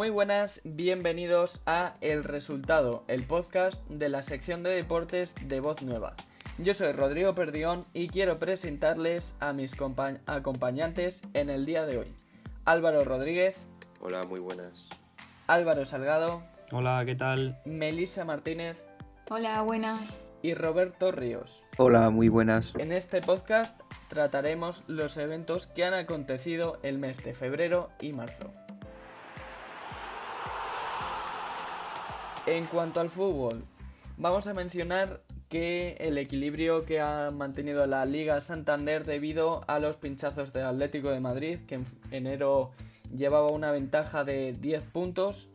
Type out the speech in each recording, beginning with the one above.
Muy buenas, bienvenidos a El Resultado, el podcast de la sección de deportes de Voz Nueva. Yo soy Rodrigo Perdión y quiero presentarles a mis acompañantes en el día de hoy. Álvaro Rodríguez. Hola, muy buenas. Álvaro Salgado. Hola, ¿qué tal? Melissa Martínez. Hola, buenas. Y Roberto Ríos. Hola, muy buenas. En este podcast trataremos los eventos que han acontecido el mes de febrero y marzo. En cuanto al fútbol, vamos a mencionar que el equilibrio que ha mantenido la Liga Santander debido a los pinchazos del Atlético de Madrid, que en enero llevaba una ventaja de 10 puntos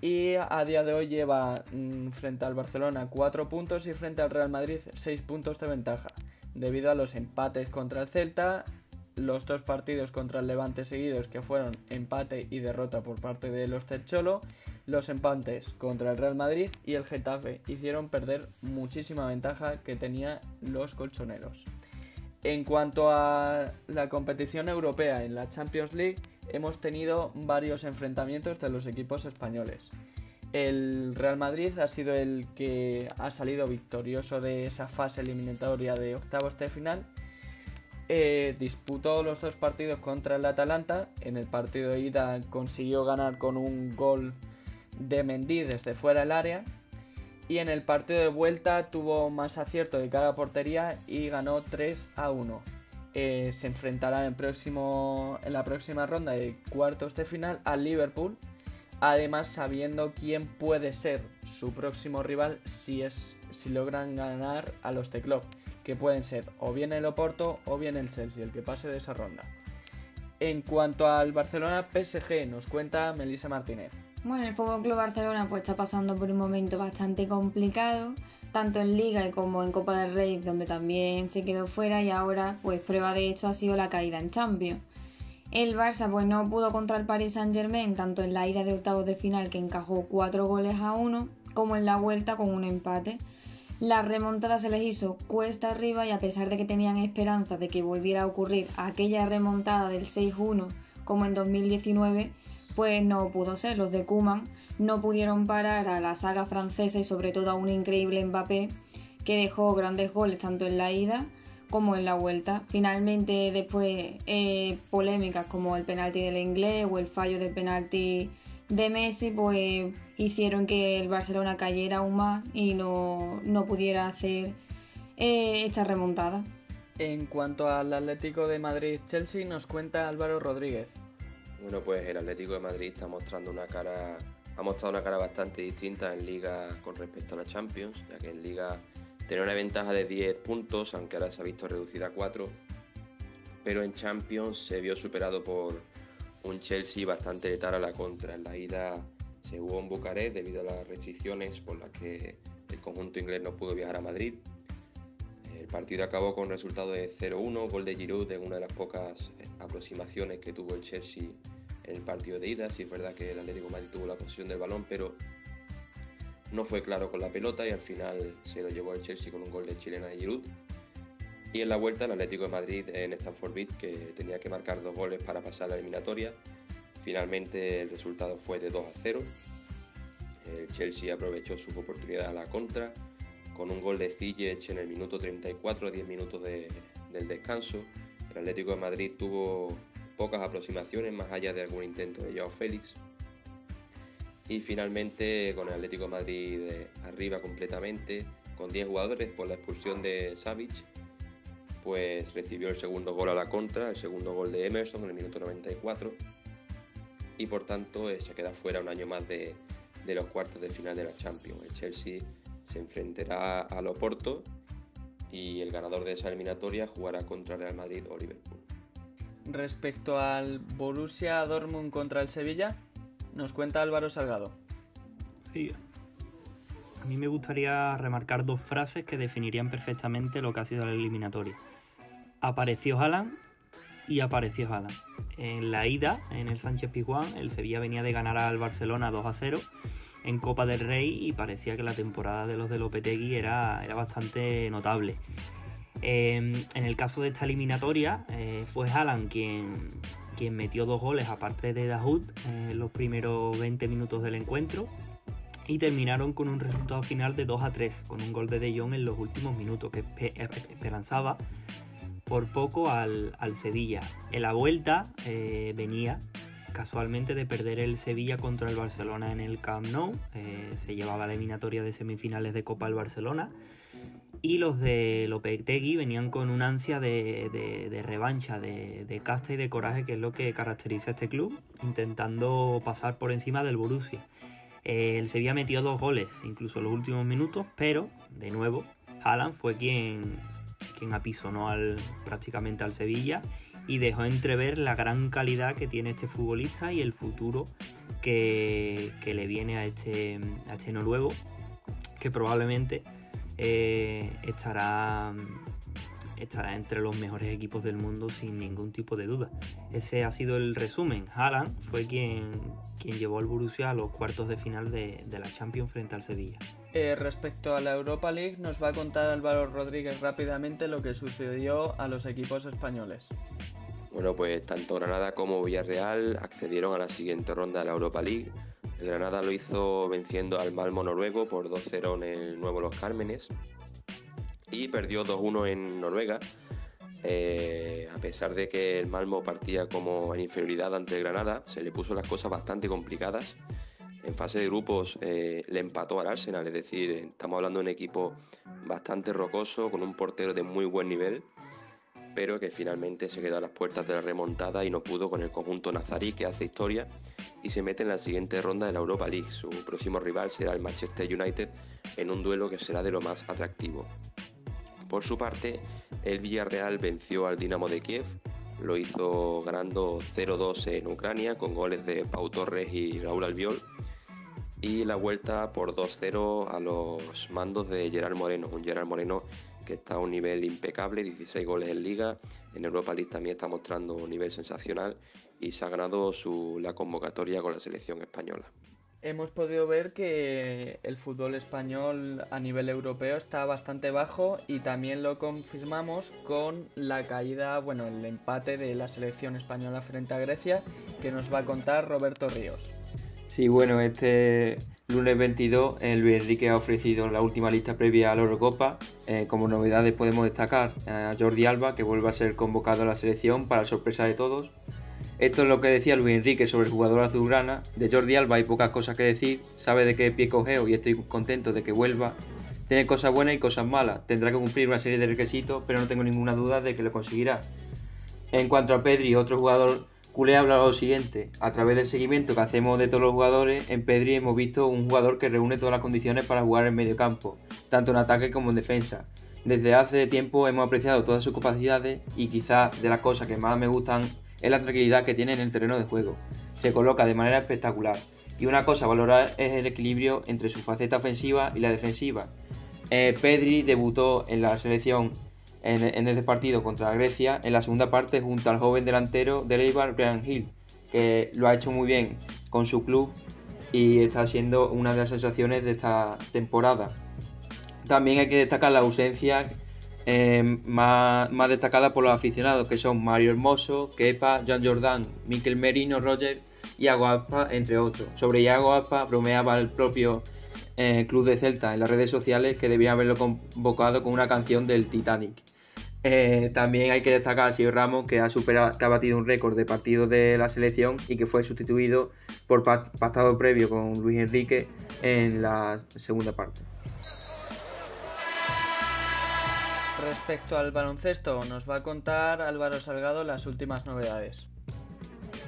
y a día de hoy lleva mm, frente al Barcelona 4 puntos y frente al Real Madrid 6 puntos de ventaja, debido a los empates contra el Celta, los dos partidos contra el Levante seguidos que fueron empate y derrota por parte de los Techolo, los empates contra el Real Madrid y el Getafe hicieron perder muchísima ventaja que tenía los colchoneros. En cuanto a la competición europea en la Champions League, hemos tenido varios enfrentamientos de los equipos españoles. El Real Madrid ha sido el que ha salido victorioso de esa fase eliminatoria de octavos de final. Eh, disputó los dos partidos contra el Atalanta. En el partido de ida consiguió ganar con un gol de Mendy desde fuera del área. Y en el partido de vuelta tuvo más acierto de cada portería y ganó 3 a 1. Eh, se enfrentará en, próximo, en la próxima ronda de cuartos de final al Liverpool, además sabiendo quién puede ser su próximo rival si, es, si logran ganar a los de club, que pueden ser o bien el Oporto o bien el Chelsea, el que pase de esa ronda. En cuanto al Barcelona PSG, nos cuenta Melissa Martínez. Bueno, el Fútbol Club Barcelona pues está pasando por un momento bastante complicado tanto en Liga como en Copa del Rey, donde también se quedó fuera y ahora pues prueba de hecho ha sido la caída en Champions. El Barça pues no pudo contra el Paris Saint Germain tanto en la ida de octavos de final que encajó 4 goles a 1 como en la vuelta con un empate. La remontada se les hizo cuesta arriba y a pesar de que tenían esperanza de que volviera a ocurrir aquella remontada del 6-1 como en 2019, pues no pudo ser. Los de Kuman no pudieron parar a la saga francesa y sobre todo a un increíble Mbappé que dejó grandes goles tanto en la ida como en la vuelta. Finalmente después eh, polémicas como el penalti del inglés o el fallo del penalti de Messi pues hicieron que el Barcelona cayera aún más y no, pudiera hacer eh, esta remontada. En cuanto al Atlético de Madrid-Chelsea nos cuenta Álvaro Rodríguez. Bueno, pues el Atlético de Madrid está mostrando una cara ha mostrado una cara bastante distinta en Liga con respecto a la Champions, ya que en Liga tenía una ventaja de 10 puntos, aunque ahora se ha visto reducida a 4, pero en Champions se vio superado por un Chelsea bastante letal a la contra. En la ida se jugó en Bucarest debido a las restricciones por las que el conjunto inglés no pudo viajar a Madrid. El partido acabó con resultado de 0-1, gol de Giroud en una de las pocas aproximaciones que tuvo el Chelsea en el partido de ida. Sí es verdad que el Atlético Madrid tuvo la posesión del balón, pero no fue claro con la pelota y al final se lo llevó el Chelsea con un gol de chilena de Giroud. Y en la vuelta el Atlético de Madrid en Stamford Bridge, que tenía que marcar dos goles para pasar la eliminatoria. Finalmente el resultado fue de 2 a 0. El Chelsea aprovechó su oportunidad a la contra con un gol de Ziyech en el minuto 34, 10 minutos del descanso. El Atlético de Madrid tuvo pocas aproximaciones más allá de algún intento de Joao Félix. Y finalmente con el Atlético de Madrid arriba completamente, con 10 jugadores por la expulsión de Savic, pues recibió el segundo gol a la contra, el segundo gol de Emerson en el minuto 94 y por tanto eh, se queda fuera un año más de, de los cuartos de final de la Champions. El Chelsea se enfrentará al Oporto y el ganador de esa eliminatoria jugará contra Real Madrid o Liverpool. Respecto al Borussia Dortmund contra el Sevilla, nos cuenta Álvaro Salgado. Sí. A mí me gustaría remarcar dos frases que definirían perfectamente lo que ha sido la eliminatoria. Apareció Haaland y apareció Haaland. En la ida, en el Sánchez Pizjuán, el Sevilla venía de ganar al Barcelona 2 a 0 en Copa del Rey y parecía que la temporada de los de Lopetegui era, era bastante notable. Em, en el caso de esta eliminatoria, eh, fue Haaland quien quien metió dos goles aparte de Dahoud en los primeros 20 minutos del encuentro y terminaron con un resultado final de 2 a 3 con un gol de De Jong en los últimos minutos que esperanzaba por poco al, Sevilla. En la vuelta eh, venía casualmente de perder el Sevilla contra el Barcelona en el Camp Nou. Eh, se llevaba la eliminatoria de semifinales de Copa al Barcelona. Y los de Lopetegui venían con una ansia de, revancha, de, casta y de coraje, que es lo que caracteriza a este club, intentando pasar por encima del Borussia. Eh, el Sevilla metió dos goles, incluso en los últimos minutos, pero, de nuevo, Haaland fue quien, quien apisonó al, prácticamente al Sevilla y dejó entrever la gran calidad que tiene este futbolista y el futuro que, le viene a este, a este noruego, que probablemente eh, estará, estará entre los mejores equipos del mundo sin ningún tipo de duda. Ese ha sido el resumen. Haaland fue quien, quien llevó al Borussia a los cuartos de final de, la Champions frente al Sevilla. Eh, respecto a la Europa League, nos va a contar Álvaro Rodríguez rápidamente lo que sucedió a los equipos españoles. Bueno, pues tanto Granada como Villarreal accedieron a la siguiente ronda de la Europa League. El Granada lo hizo venciendo al Malmo noruego por 2-0 en el Nuevo Los Cármenes y perdió 2-1 en Noruega. Eh, a pesar de que el Malmo partía como en inferioridad ante Granada, se le puso las cosas bastante complicadas. En fase de grupos eh, le empató al Arsenal, es decir, estamos hablando de un equipo bastante rocoso, con un portero de muy buen nivel pero que finalmente se quedó a las puertas de la remontada y no pudo con el conjunto nazarí que hace historia y se mete en la siguiente ronda de la Europa League. Su próximo rival será el Manchester United en un duelo que será de lo más atractivo. Por su parte, el Villarreal venció al Dinamo de Kiev, lo hizo ganando 0-2 en Ucrania con goles de Pau Torres y Raúl Albiol y la vuelta por 2-0 a los mandos de Gerard Moreno, un Gerard Moreno que está a un nivel impecable, 16 goles en liga, en Europa League también está mostrando un nivel sensacional y se ha ganado su, la convocatoria con la selección española. Hemos podido ver que el fútbol español a nivel europeo está bastante bajo y también lo confirmamos con la caída, bueno, el empate de la selección española frente a Grecia que nos va a contar Roberto Ríos. Sí, bueno, este Lunes 22, el Luis Enrique ha ofrecido la última lista previa a la Eurocopa. Eh, como novedades podemos destacar a Jordi Alba, que vuelve a ser convocado a la selección para sorpresa de todos. Esto es lo que decía Luis Enrique sobre el jugador azulgrana. De Jordi Alba hay pocas cosas que decir, sabe de qué pie cogeo y estoy contento de que vuelva. Tiene cosas buenas y cosas malas, tendrá que cumplir una serie de requisitos, pero no tengo ninguna duda de que lo conseguirá. En cuanto a Pedri, otro jugador Culé ha hablado lo siguiente, a través del seguimiento que hacemos de todos los jugadores, en Pedri hemos visto un jugador que reúne todas las condiciones para jugar en medio campo, tanto en ataque como en defensa. Desde hace tiempo hemos apreciado todas sus capacidades y quizás de las cosas que más me gustan es la tranquilidad que tiene en el terreno de juego. Se coloca de manera espectacular. Y una cosa a valorar es el equilibrio entre su faceta ofensiva y la defensiva. Eh, Pedri debutó en la selección en, en este partido contra Grecia en la segunda parte junto al joven delantero de Eibar, Brian Hill, que lo ha hecho muy bien con su club y está siendo una de las sensaciones de esta temporada. También hay que destacar la ausencia eh, más, destacada por los aficionados, que son Mario Hermoso, Kepa, Jean Jordan, Miquel Merino, Roger y Iago Aspa, entre otros. Sobre Iago bromeaba el propio eh, Club de Celta en las redes sociales que debía haberlo convocado con una canción del Titanic. Eh, también hay que destacar a Sergio Ramos que ha, superado, que ha batido un récord de partidos de la selección y que fue sustituido por pactado previo con Luis Enrique en la segunda parte. Respecto al baloncesto, nos va a contar Álvaro Salgado las últimas novedades.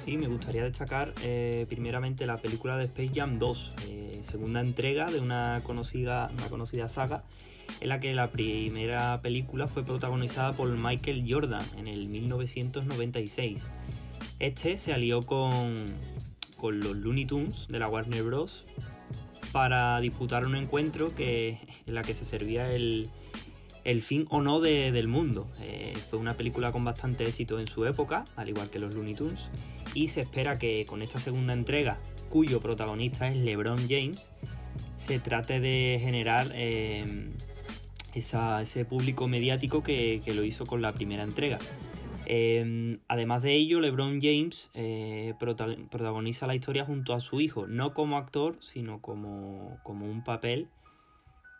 Sí, me gustaría destacar eh, primeramente la película de Space Jam 2, eh, segunda entrega de una conocida, una conocida saga, en la que la primera película fue protagonizada por Michael Jordan en el 1996. Este se alió con, con los Looney Tunes de la Warner Bros. para disputar un encuentro que, en la que se servía el, el fin o no del mundo. Eh, fue una película con bastante éxito en su época, al igual que los Looney Tunes, y se espera que con esta segunda entrega, cuyo protagonista es LeBron James, se trate de generar eh, ese público mediático que, lo hizo con la primera entrega. Eh, además de ello, LeBron James eh, protagoniza la historia junto a su hijo, no como actor, sino como, como un papel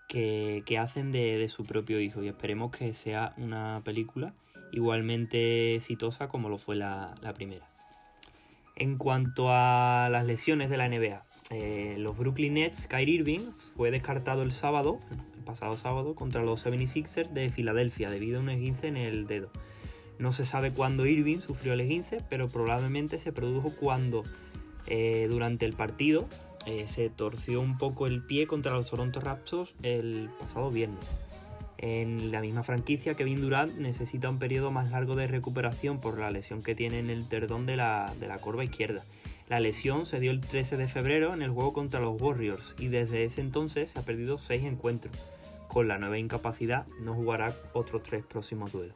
que, hacen de, su propio hijo. Y esperemos que sea una película igualmente exitosa como lo fue la, primera. En cuanto a las lesiones de la NBA, eh, los Brooklyn Nets, Kyrie Irving fue descartado el sábado, el pasado sábado, contra los 76ers de Filadelfia debido a un esguince en el dedo. No se sabe cuándo Irving sufrió el esguince, pero probablemente se produjo cuando eh, durante el partido eh, se torció un poco el pie contra los Toronto Raptors el pasado viernes. En la misma franquicia, Kevin Durant necesita un periodo más largo de recuperación por la lesión que tiene en el terdón de la, de la corva izquierda. La lesión se dio el 13 de febrero en el juego contra los Warriors y desde ese entonces se ha perdido 6 encuentros. Con la nueva incapacidad no jugará otros 3 próximos duelos.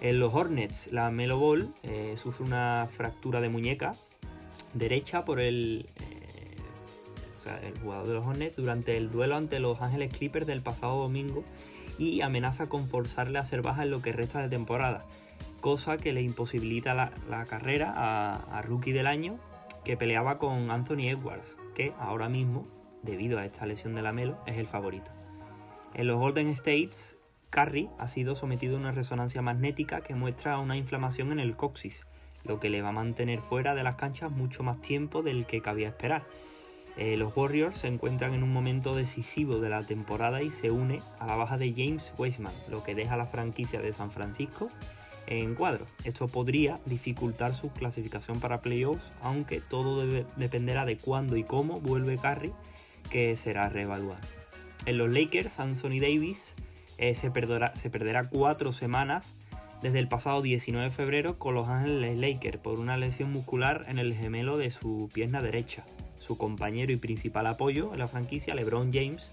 En los Hornets, la Melo Ball eh, sufre una fractura de muñeca derecha por el, eh, o sea, el jugador de los Hornets durante el duelo ante los Ángeles Clippers del pasado domingo y amenaza con forzarle a ser baja en lo que resta de temporada, cosa que le imposibilita la, carrera a, rookie del año que peleaba con Anthony Edwards, que ahora mismo, debido a esta lesión de la Melo, es el favorito. En los Golden States, Curry ha sido sometido a una resonancia magnética que muestra una inflamación en el coxis, lo que le va a mantener fuera de las canchas mucho más tiempo del que cabía esperar. Eh, los Warriors se encuentran en un momento decisivo de la temporada y se une a la baja de James Wiseman, lo que deja a la franquicia de San Francisco en cuadro. Esto podría dificultar su clasificación para playoffs, aunque todo dependerá de cuándo y cómo vuelve Curry, que será reevaluado. En los Lakers, Anthony Davis eh, se, perderá, se perderá cuatro semanas desde el pasado 19 de febrero con los Ángeles Lakers por una lesión muscular en el gemelo de su pierna derecha. Su compañero y principal apoyo en la franquicia, LeBron James,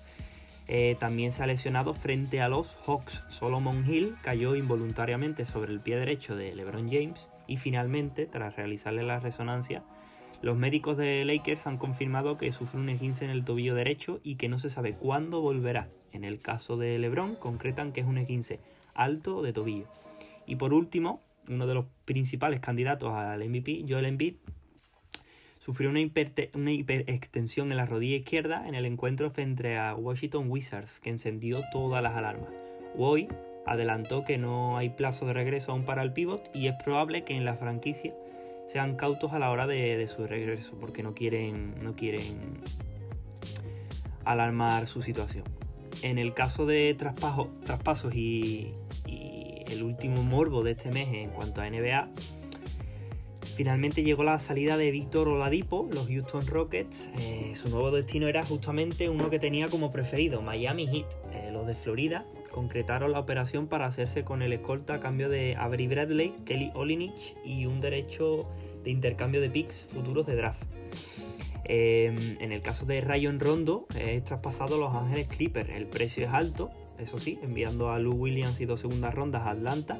eh, también se ha lesionado frente a los Hawks. Solomon Hill cayó involuntariamente sobre el pie derecho de LeBron James y finalmente, tras realizarle la resonancia, los médicos de Lakers han confirmado que sufre un esguince en el tobillo derecho y que no se sabe cuándo volverá. En el caso de LeBron, concretan que es un esguince alto de tobillo. Y por último, uno de los principales candidatos al MVP, Joel Embiid, sufrió una, una hiperextensión en la rodilla izquierda en el encuentro frente a Washington Wizards, que encendió todas las alarmas. Hoy adelantó que no hay plazo de regreso aún para el pivot y es probable que en la franquicia sean cautos a la hora de, su regreso, porque no quieren, no quieren alarmar su situación. En el caso de traspasos y, el último morbo de este mes en cuanto a NBA, finalmente llegó la salida de Víctor Oladipo, los Houston Rockets. Eh, su nuevo destino era justamente uno que tenía como preferido, Miami Heat, eh, los de Florida, concretaron la operación para hacerse con el escolta a cambio de Avery Bradley, Kelly Olinich y un derecho de intercambio de picks futuros de draft. Em, en el caso de Rayon Rondo, es traspasado a Los Ángeles Clippers. El precio es alto, eso sí, enviando a Lou Williams y dos segundas rondas a Atlanta.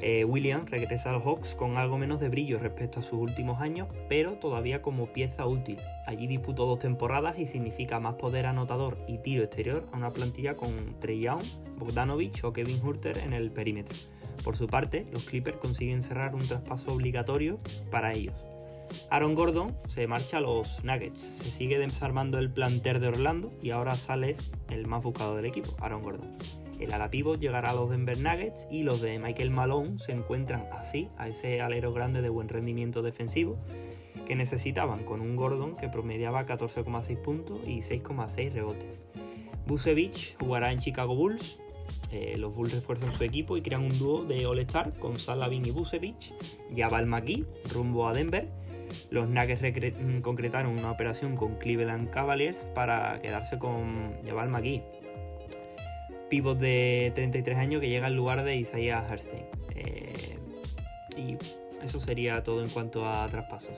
Eh, Williams regresa a los Hawks con algo menos de brillo respecto a sus últimos años, pero todavía como pieza útil. Allí disputó dos temporadas y significa más poder anotador y tiro exterior a una plantilla con Trey Young, Bogdanovich o Kevin Hurter en el perímetro. Por su parte, los Clippers consiguen cerrar un traspaso obligatorio para ellos. Aaron Gordon se marcha a los Nuggets. Se sigue desarmando el planter de Orlando y ahora sale el más buscado del equipo, Aaron Gordon. El ala llegará a los Denver Nuggets y los de Michael Malone se encuentran así a ese alero grande de buen rendimiento defensivo que necesitaban con un Gordon que promediaba 14,6 puntos y 6,6 rebotes. Busevich jugará en Chicago Bulls. Eh, los Bulls refuerzan su equipo y crean un dúo de All-Star con Salavin y Busevich. Ya va el McGee rumbo a Denver. Los Nuggets mm, concretaron una operación con Cleveland Cavaliers para quedarse con Jabal McGee, pivot de 33 años que llega al lugar de Isaiah Harstein. Eh, y eso sería todo en cuanto a traspasos.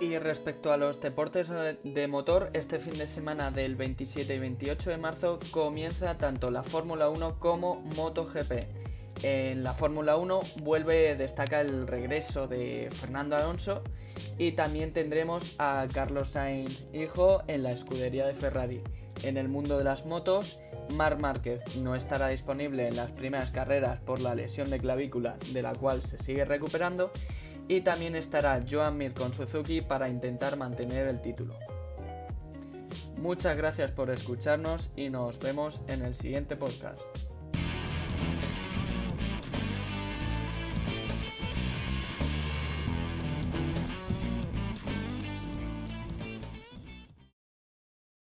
Y respecto a los deportes de motor, este fin de semana del 27 y 28 de marzo comienza tanto la Fórmula 1 como MotoGP. En la Fórmula 1 vuelve, destaca el regreso de Fernando Alonso y también tendremos a Carlos Sainz, hijo, en la escudería de Ferrari. En el mundo de las motos, Marc Márquez no estará disponible en las primeras carreras por la lesión de clavícula de la cual se sigue recuperando y también estará Joan Mir con Suzuki para intentar mantener el título. Muchas gracias por escucharnos y nos vemos en el siguiente podcast.